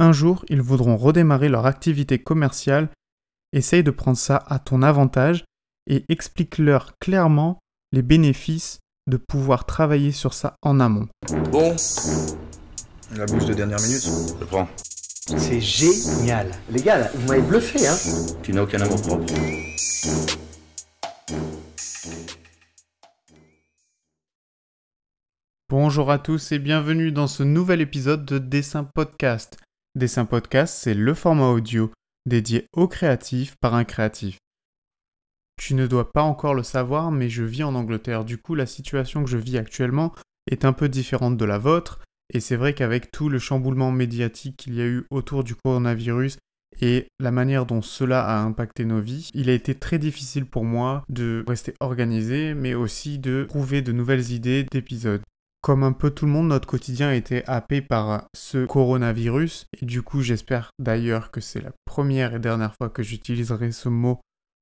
Un jour, ils voudront redémarrer leur activité commerciale. Essaye de prendre ça à ton avantage et explique-leur clairement les bénéfices de pouvoir travailler sur ça en amont. Bon, la bouche de dernière minute, je prends. C'est génial. Les gars, là, vous m'avez bluffé, hein Tu n'as aucun amour propre. Bonjour à tous et bienvenue dans ce nouvel épisode de Dessin Podcast. Dessin Podcast, c'est le format audio dédié aux créatifs par un créatif. Tu ne dois pas encore le savoir, mais je vis en Angleterre. Du coup, la situation que je vis actuellement est un peu différente de la vôtre. Et c'est vrai qu'avec tout le chamboulement médiatique qu'il y a eu autour du coronavirus et la manière dont cela a impacté nos vies, il a été très difficile pour moi de rester organisé, mais aussi de trouver de nouvelles idées d'épisodes. Comme un peu tout le monde, notre quotidien a été happé par ce coronavirus, et du coup j'espère d'ailleurs que c'est la première et dernière fois que j'utiliserai ce mot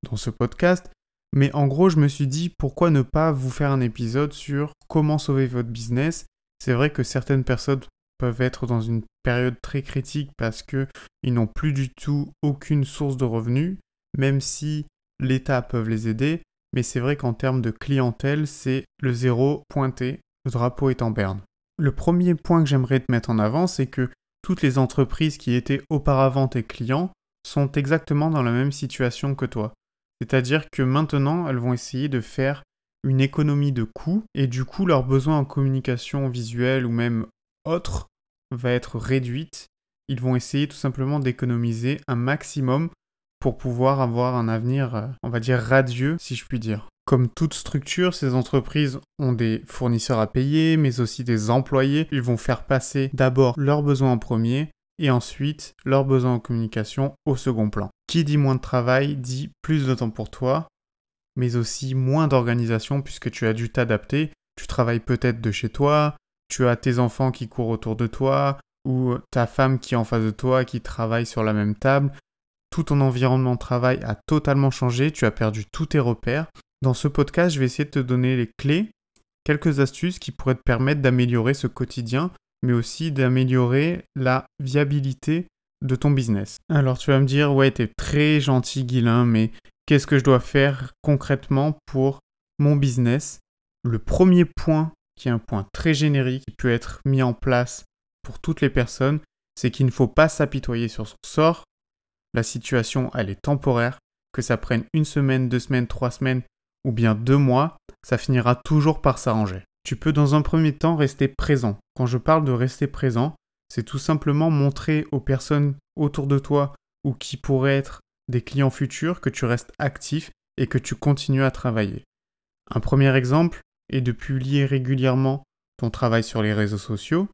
dans ce podcast. Mais en gros, je me suis dit pourquoi ne pas vous faire un épisode sur comment sauver votre business? C'est vrai que certaines personnes peuvent être dans une période très critique parce qu'ils n'ont plus du tout aucune source de revenus, même si l'État peut les aider. Mais c'est vrai qu'en termes de clientèle, c'est le zéro pointé le drapeau est en berne. Le premier point que j'aimerais te mettre en avant, c'est que toutes les entreprises qui étaient auparavant tes clients sont exactement dans la même situation que toi. C'est-à-dire que maintenant, elles vont essayer de faire une économie de coûts et du coup, leur besoin en communication visuelle ou même autre va être réduite. Ils vont essayer tout simplement d'économiser un maximum pour pouvoir avoir un avenir, euh, on va dire, radieux, si je puis dire. Comme toute structure, ces entreprises ont des fournisseurs à payer, mais aussi des employés. Ils vont faire passer d'abord leurs besoins en premier et ensuite leurs besoins en communication au second plan. Qui dit moins de travail dit plus de temps pour toi, mais aussi moins d'organisation puisque tu as dû t'adapter. Tu travailles peut-être de chez toi, tu as tes enfants qui courent autour de toi, ou ta femme qui est en face de toi, qui travaille sur la même table. Tout ton environnement de travail a totalement changé, tu as perdu tous tes repères. Dans ce podcast, je vais essayer de te donner les clés, quelques astuces qui pourraient te permettre d'améliorer ce quotidien, mais aussi d'améliorer la viabilité de ton business. Alors tu vas me dire, ouais, t'es très gentil Guilain, mais qu'est-ce que je dois faire concrètement pour mon business? Le premier point, qui est un point très générique, qui peut être mis en place pour toutes les personnes, c'est qu'il ne faut pas s'apitoyer sur son sort. La situation, elle est temporaire. Que ça prenne une semaine, deux semaines, trois semaines, ou bien deux mois, ça finira toujours par s'arranger. Tu peux dans un premier temps rester présent. Quand je parle de rester présent, c'est tout simplement montrer aux personnes autour de toi ou qui pourraient être des clients futurs que tu restes actif et que tu continues à travailler. Un premier exemple est de publier régulièrement ton travail sur les réseaux sociaux.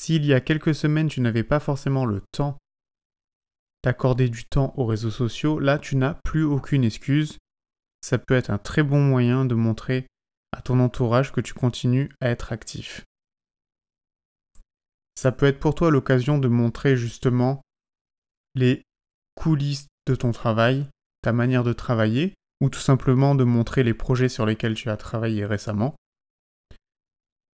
S'il y a quelques semaines tu n'avais pas forcément le temps d'accorder du temps aux réseaux sociaux, là tu n'as plus aucune excuse ça peut être un très bon moyen de montrer à ton entourage que tu continues à être actif. Ça peut être pour toi l'occasion de montrer justement les coulisses de ton travail, ta manière de travailler, ou tout simplement de montrer les projets sur lesquels tu as travaillé récemment.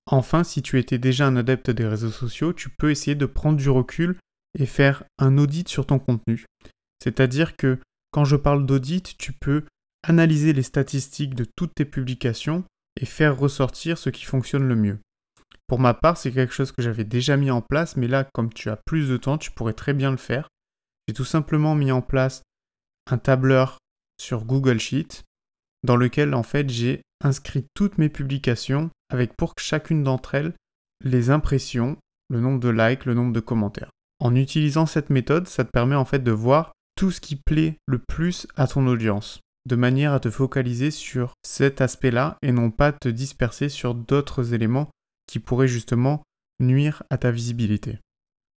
Enfin, si tu étais déjà un adepte des réseaux sociaux, tu peux essayer de prendre du recul et faire un audit sur ton contenu. C'est-à-dire que quand je parle d'audit, tu peux analyser les statistiques de toutes tes publications et faire ressortir ce qui fonctionne le mieux. Pour ma part, c'est quelque chose que j'avais déjà mis en place, mais là, comme tu as plus de temps, tu pourrais très bien le faire. J'ai tout simplement mis en place un tableur sur Google Sheet dans lequel en fait j'ai inscrit toutes mes publications avec pour chacune d'entre elles les impressions, le nombre de likes, le nombre de commentaires. En utilisant cette méthode, ça te permet en fait de voir tout ce qui plaît le plus à ton audience de manière à te focaliser sur cet aspect-là et non pas te disperser sur d'autres éléments qui pourraient justement nuire à ta visibilité.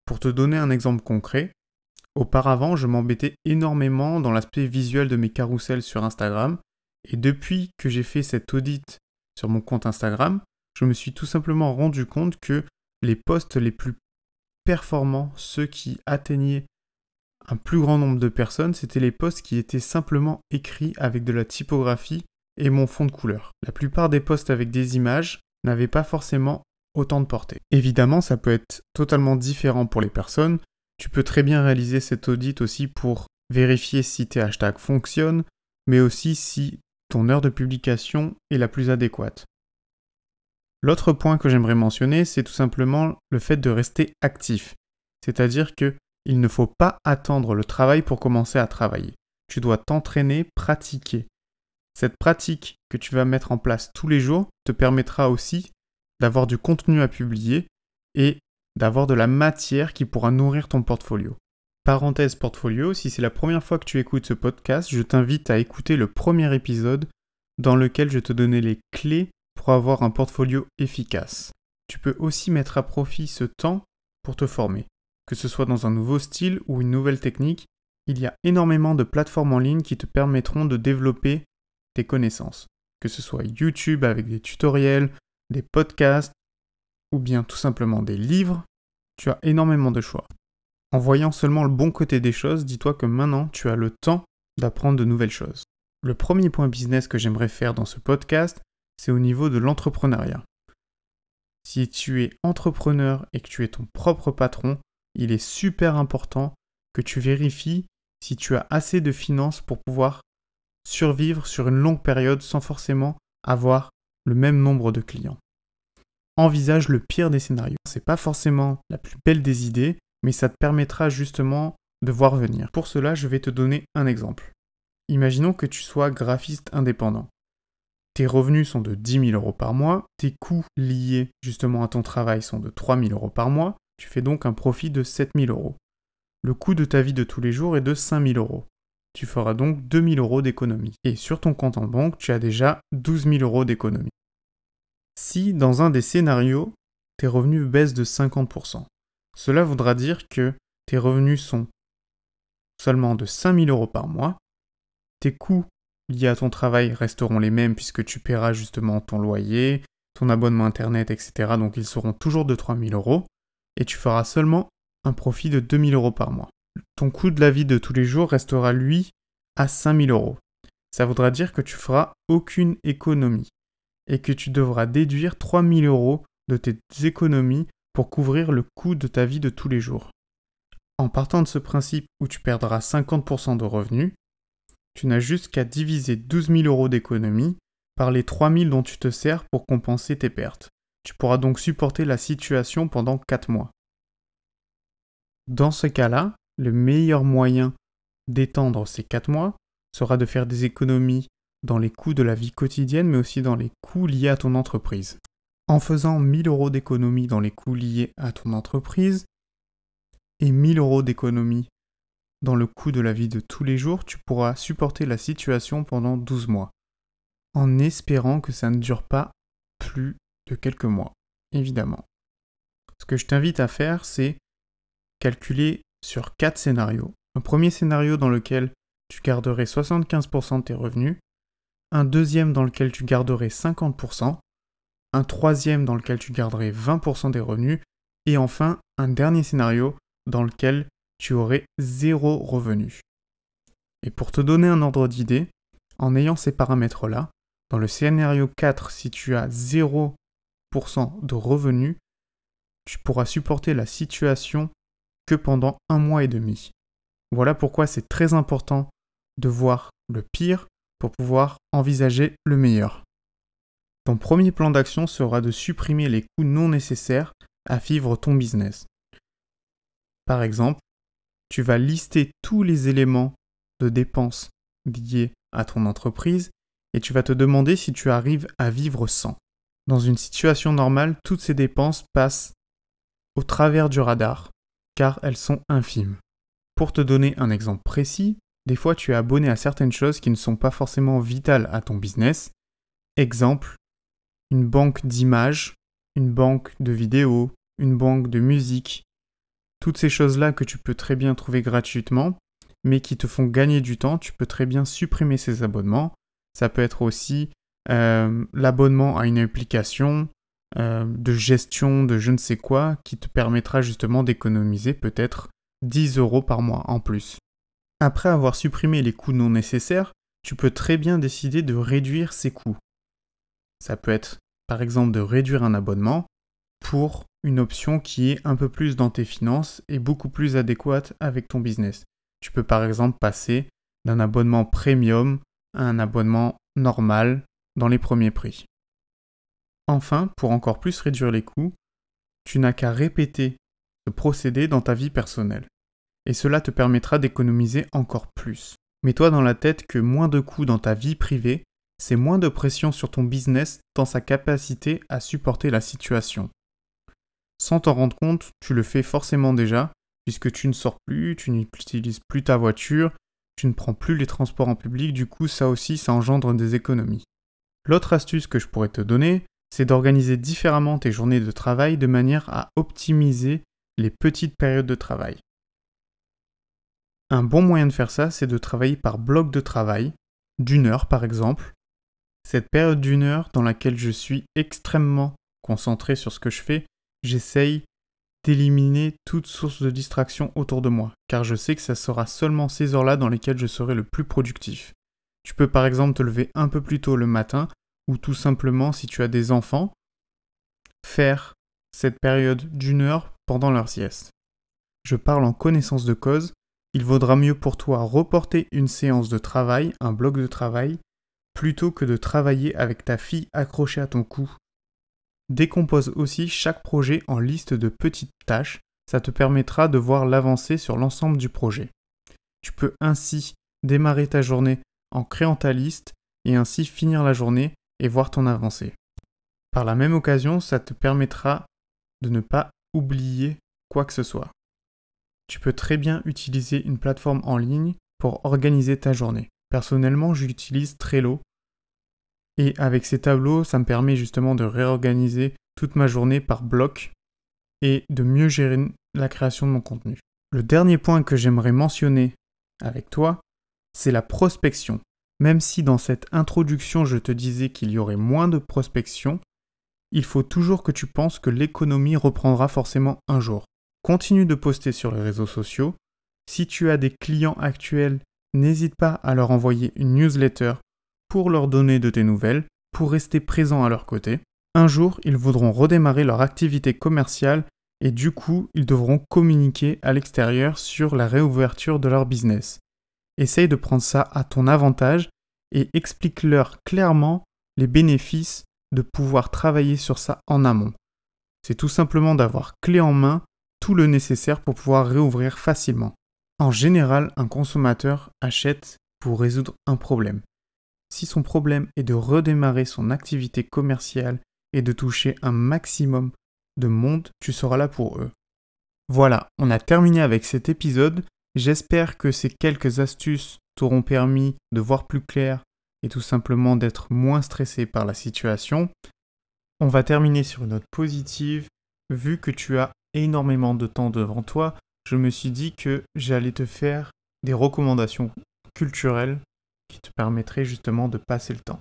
Pour te donner un exemple concret, auparavant je m'embêtais énormément dans l'aspect visuel de mes carousels sur Instagram et depuis que j'ai fait cet audit sur mon compte Instagram, je me suis tout simplement rendu compte que les posts les plus performants, ceux qui atteignaient un plus grand nombre de personnes, c'était les posts qui étaient simplement écrits avec de la typographie et mon fond de couleur. La plupart des posts avec des images n'avaient pas forcément autant de portée. Évidemment, ça peut être totalement différent pour les personnes. Tu peux très bien réaliser cet audit aussi pour vérifier si tes hashtags fonctionnent, mais aussi si ton heure de publication est la plus adéquate. L'autre point que j'aimerais mentionner, c'est tout simplement le fait de rester actif. C'est-à-dire que il ne faut pas attendre le travail pour commencer à travailler. Tu dois t'entraîner, pratiquer. Cette pratique que tu vas mettre en place tous les jours te permettra aussi d'avoir du contenu à publier et d'avoir de la matière qui pourra nourrir ton portfolio. Parenthèse portfolio, si c'est la première fois que tu écoutes ce podcast, je t'invite à écouter le premier épisode dans lequel je te donnais les clés pour avoir un portfolio efficace. Tu peux aussi mettre à profit ce temps pour te former. Que ce soit dans un nouveau style ou une nouvelle technique, il y a énormément de plateformes en ligne qui te permettront de développer tes connaissances. Que ce soit YouTube avec des tutoriels, des podcasts ou bien tout simplement des livres, tu as énormément de choix. En voyant seulement le bon côté des choses, dis-toi que maintenant tu as le temps d'apprendre de nouvelles choses. Le premier point business que j'aimerais faire dans ce podcast, c'est au niveau de l'entrepreneuriat. Si tu es entrepreneur et que tu es ton propre patron, il est super important que tu vérifies si tu as assez de finances pour pouvoir survivre sur une longue période sans forcément avoir le même nombre de clients. Envisage le pire des scénarios. C'est pas forcément la plus belle des idées, mais ça te permettra justement de voir venir. Pour cela, je vais te donner un exemple. Imaginons que tu sois graphiste indépendant. Tes revenus sont de 10 000 euros par mois, tes coûts liés justement à ton travail sont de 3 000 euros par mois, tu fais donc un profit de 7 000 euros. Le coût de ta vie de tous les jours est de 5 000 euros. Tu feras donc 2 000 euros d'économie. Et sur ton compte en banque, tu as déjà 12 000 euros d'économie. Si dans un des scénarios, tes revenus baissent de 50%, cela voudra dire que tes revenus sont seulement de 5 000 euros par mois, tes coûts liés à ton travail resteront les mêmes puisque tu paieras justement ton loyer, ton abonnement internet, etc. Donc ils seront toujours de 3000 euros et tu feras seulement un profit de 2000 euros par mois. Ton coût de la vie de tous les jours restera lui à 5000 euros. Ça voudra dire que tu feras aucune économie et que tu devras déduire 3000 euros de tes économies pour couvrir le coût de ta vie de tous les jours. En partant de ce principe où tu perdras 50% de revenus, tu n'as juste qu'à diviser 12 000 euros d'économie par les 3 000 dont tu te sers pour compenser tes pertes. Tu pourras donc supporter la situation pendant 4 mois. Dans ce cas-là, le meilleur moyen d'étendre ces 4 mois sera de faire des économies dans les coûts de la vie quotidienne, mais aussi dans les coûts liés à ton entreprise. En faisant 1000 euros d'économie dans les coûts liés à ton entreprise et 1000 euros d'économie dans le coût de la vie de tous les jours, tu pourras supporter la situation pendant 12 mois, en espérant que ça ne dure pas plus de quelques mois, évidemment. Ce que je t'invite à faire, c'est calculer sur 4 scénarios. Un premier scénario dans lequel tu garderais 75% de tes revenus, un deuxième dans lequel tu garderais 50%, un troisième dans lequel tu garderais 20% des revenus, et enfin un dernier scénario dans lequel tu aurais zéro revenu. Et pour te donner un ordre d'idée, en ayant ces paramètres-là, dans le scénario 4, si tu as 0% de revenus, tu pourras supporter la situation que pendant un mois et demi. Voilà pourquoi c'est très important de voir le pire pour pouvoir envisager le meilleur. Ton premier plan d'action sera de supprimer les coûts non nécessaires à vivre ton business. Par exemple, tu vas lister tous les éléments de dépenses liés à ton entreprise et tu vas te demander si tu arrives à vivre sans. Dans une situation normale, toutes ces dépenses passent au travers du radar, car elles sont infimes. Pour te donner un exemple précis, des fois tu es abonné à certaines choses qui ne sont pas forcément vitales à ton business. Exemple, une banque d'images, une banque de vidéos, une banque de musique, toutes ces choses-là que tu peux très bien trouver gratuitement, mais qui te font gagner du temps, tu peux très bien supprimer ces abonnements. Ça peut être aussi euh, l'abonnement à une application euh, de gestion de je ne sais quoi qui te permettra justement d'économiser peut-être 10 euros par mois en plus. Après avoir supprimé les coûts non nécessaires, tu peux très bien décider de réduire ces coûts. Ça peut être par exemple de réduire un abonnement, pour une option qui est un peu plus dans tes finances et beaucoup plus adéquate avec ton business. Tu peux par exemple passer d'un abonnement premium à un abonnement normal dans les premiers prix. Enfin, pour encore plus réduire les coûts, tu n'as qu'à répéter ce procédé dans ta vie personnelle. Et cela te permettra d'économiser encore plus. Mets-toi dans la tête que moins de coûts dans ta vie privée, c'est moins de pression sur ton business dans sa capacité à supporter la situation. Sans t'en rendre compte, tu le fais forcément déjà, puisque tu ne sors plus, tu n'utilises plus ta voiture, tu ne prends plus les transports en public, du coup ça aussi ça engendre des économies. L'autre astuce que je pourrais te donner, c'est d'organiser différemment tes journées de travail de manière à optimiser les petites périodes de travail. Un bon moyen de faire ça, c'est de travailler par bloc de travail, d'une heure par exemple. Cette période d'une heure dans laquelle je suis extrêmement concentré sur ce que je fais, j'essaye d'éliminer toute source de distraction autour de moi, car je sais que ça sera seulement ces heures-là dans lesquelles je serai le plus productif. Tu peux par exemple te lever un peu plus tôt le matin, ou tout simplement, si tu as des enfants, faire cette période d'une heure pendant leur sieste. Je parle en connaissance de cause, il vaudra mieux pour toi reporter une séance de travail, un bloc de travail, plutôt que de travailler avec ta fille accrochée à ton cou Décompose aussi chaque projet en liste de petites tâches, ça te permettra de voir l'avancée sur l'ensemble du projet. Tu peux ainsi démarrer ta journée en créant ta liste et ainsi finir la journée et voir ton avancée. Par la même occasion, ça te permettra de ne pas oublier quoi que ce soit. Tu peux très bien utiliser une plateforme en ligne pour organiser ta journée. Personnellement, j'utilise Trello et avec ces tableaux, ça me permet justement de réorganiser toute ma journée par bloc et de mieux gérer la création de mon contenu. Le dernier point que j'aimerais mentionner avec toi, c'est la prospection. Même si dans cette introduction je te disais qu'il y aurait moins de prospection, il faut toujours que tu penses que l'économie reprendra forcément un jour. Continue de poster sur les réseaux sociaux. Si tu as des clients actuels, n'hésite pas à leur envoyer une newsletter pour leur donner de tes nouvelles, pour rester présent à leur côté. Un jour, ils voudront redémarrer leur activité commerciale et du coup, ils devront communiquer à l'extérieur sur la réouverture de leur business. Essaye de prendre ça à ton avantage et explique-leur clairement les bénéfices de pouvoir travailler sur ça en amont. C'est tout simplement d'avoir clé en main tout le nécessaire pour pouvoir réouvrir facilement. En général, un consommateur achète pour résoudre un problème. Si son problème est de redémarrer son activité commerciale et de toucher un maximum de monde, tu seras là pour eux. Voilà, on a terminé avec cet épisode. J'espère que ces quelques astuces t'auront permis de voir plus clair et tout simplement d'être moins stressé par la situation. On va terminer sur une note positive. Vu que tu as énormément de temps devant toi, je me suis dit que j'allais te faire des recommandations culturelles qui te permettrait justement de passer le temps.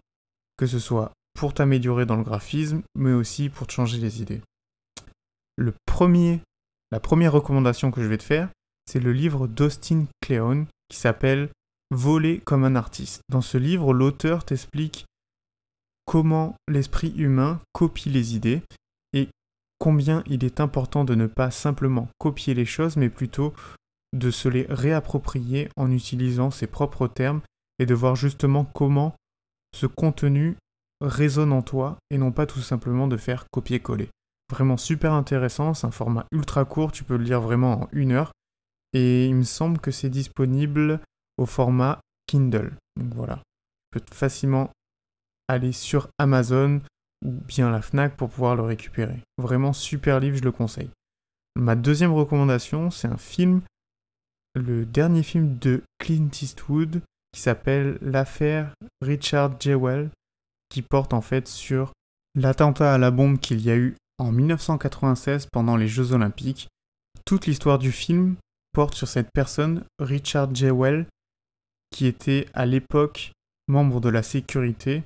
Que ce soit pour t'améliorer dans le graphisme, mais aussi pour te changer les idées. La première recommandation que je vais te faire, c'est le livre d'Austin Kleon qui s'appelle Voler comme un artiste. Dans ce livre, l'auteur t'explique comment l'esprit humain copie les idées et combien il est important de ne pas simplement copier les choses, mais plutôt de se les réapproprier en utilisant ses propres termes et de voir justement comment ce contenu résonne en toi et non pas tout simplement de faire copier-coller. Vraiment super intéressant, c'est un format ultra court, tu peux le lire vraiment en une heure et il me semble que c'est disponible au format Kindle. Donc voilà, tu peux facilement aller sur Amazon ou bien la Fnac pour pouvoir le récupérer. Vraiment super livre, je le conseille. Ma deuxième recommandation, c'est un film, le dernier film de Clint Eastwood qui s'appelle l'affaire Richard Jewell, qui porte en fait sur l'attentat à la bombe qu'il y a eu en 1996 pendant les Jeux Olympiques. Toute l'histoire du film porte sur cette personne, Richard Jewell, qui était à l'époque membre de la sécurité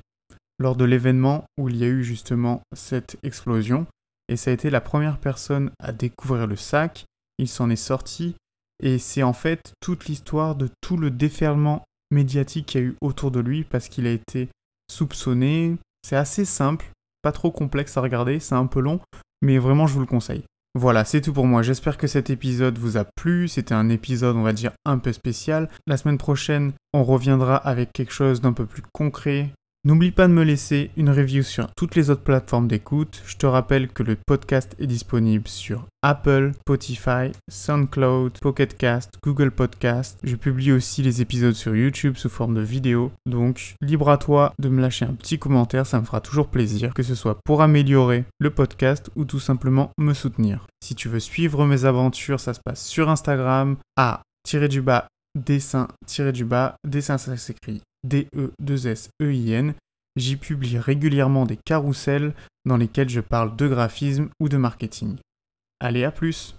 lors de l'événement où il y a eu justement cette explosion. Et ça a été la première personne à découvrir le sac. Il s'en est sorti. Et c'est en fait toute l'histoire de tout le déferlement médiatique qu'il y a eu autour de lui parce qu'il a été soupçonné. C'est assez simple, pas trop complexe à regarder, c'est un peu long, mais vraiment je vous le conseille. Voilà, c'est tout pour moi. J'espère que cet épisode vous a plu. C'était un épisode, on va dire, un peu spécial. La semaine prochaine, on reviendra avec quelque chose d'un peu plus concret, N'oublie pas de me laisser une review sur toutes les autres plateformes d'écoute. Je te rappelle que le podcast est disponible sur Apple, Spotify, SoundCloud, Pocket Cast, Google Podcast. Je publie aussi les épisodes sur YouTube sous forme de vidéo. Donc, libre à toi de me lâcher un petit commentaire, ça me fera toujours plaisir, que ce soit pour améliorer le podcast ou tout simplement me soutenir. Si tu veux suivre mes aventures, ça se passe sur Instagram à tirer du bas dessin tiré du bas dessin ça s'écrit D-E-2-S-E-I-N, j'y publie régulièrement des carousels dans lesquels je parle de graphisme ou de marketing. Allez, à plus